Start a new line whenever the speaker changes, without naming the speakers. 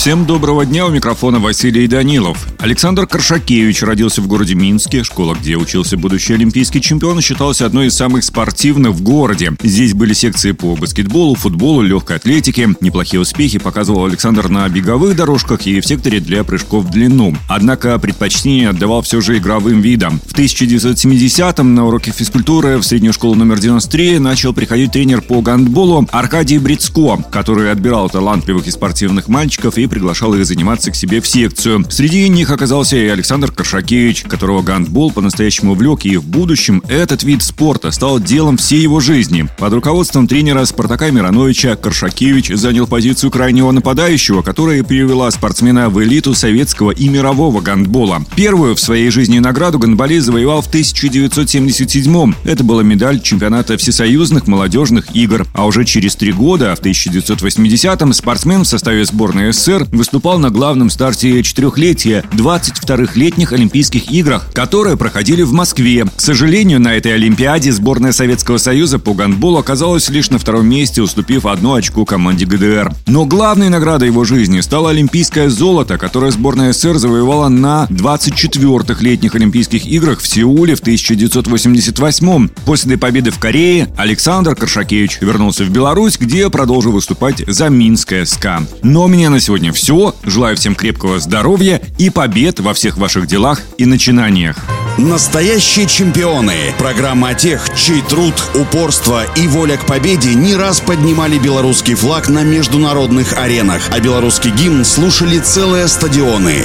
Всем доброго дня, у микрофона Василий Данилов. Александр Коршакевич родился в городе Минске. Школа, где учился будущий олимпийский чемпион, считалась одной из самых спортивных в городе. Здесь были секции по баскетболу, футболу, легкой атлетике. Неплохие успехи показывал Александр на беговых дорожках и в секторе для прыжков в длину. Однако предпочтение отдавал все же игровым видам. В 1970-м на уроке физкультуры в среднюю школу номер 93 начал приходить тренер по гандболу Аркадий Брицко, который отбирал талантливых и спортивных мальчиков и приглашал их заниматься к себе в секцию. Среди них оказался и Александр Коршакевич, которого гандбол по-настоящему увлек, и в будущем этот вид спорта стал делом всей его жизни. Под руководством тренера Спартака Мироновича Коршакевич занял позицию крайнего нападающего, которая привела спортсмена в элиту советского и мирового гандбола. Первую в своей жизни награду гандболист завоевал в 1977 Это была медаль чемпионата всесоюзных молодежных игр. А уже через три года, в 1980-м, спортсмен в составе сборной СССР СССР выступал на главном старте четырехлетия 22-х летних Олимпийских играх, которые проходили в Москве. К сожалению, на этой Олимпиаде сборная Советского Союза по гандболу оказалась лишь на втором месте, уступив одну очку команде ГДР. Но главной наградой его жизни стало олимпийское золото, которое сборная СССР завоевала на 24-х летних Олимпийских играх в Сеуле в 1988 После победы в Корее Александр Коршакевич вернулся в Беларусь, где продолжил выступать за Минское СКА. Но у меня на сегодня все. Желаю всем крепкого здоровья и побед во всех ваших делах и начинаниях.
Настоящие чемпионы. Программа о тех, чей труд, упорство и воля к победе не раз поднимали белорусский флаг на международных аренах, а белорусский гимн слушали целые стадионы.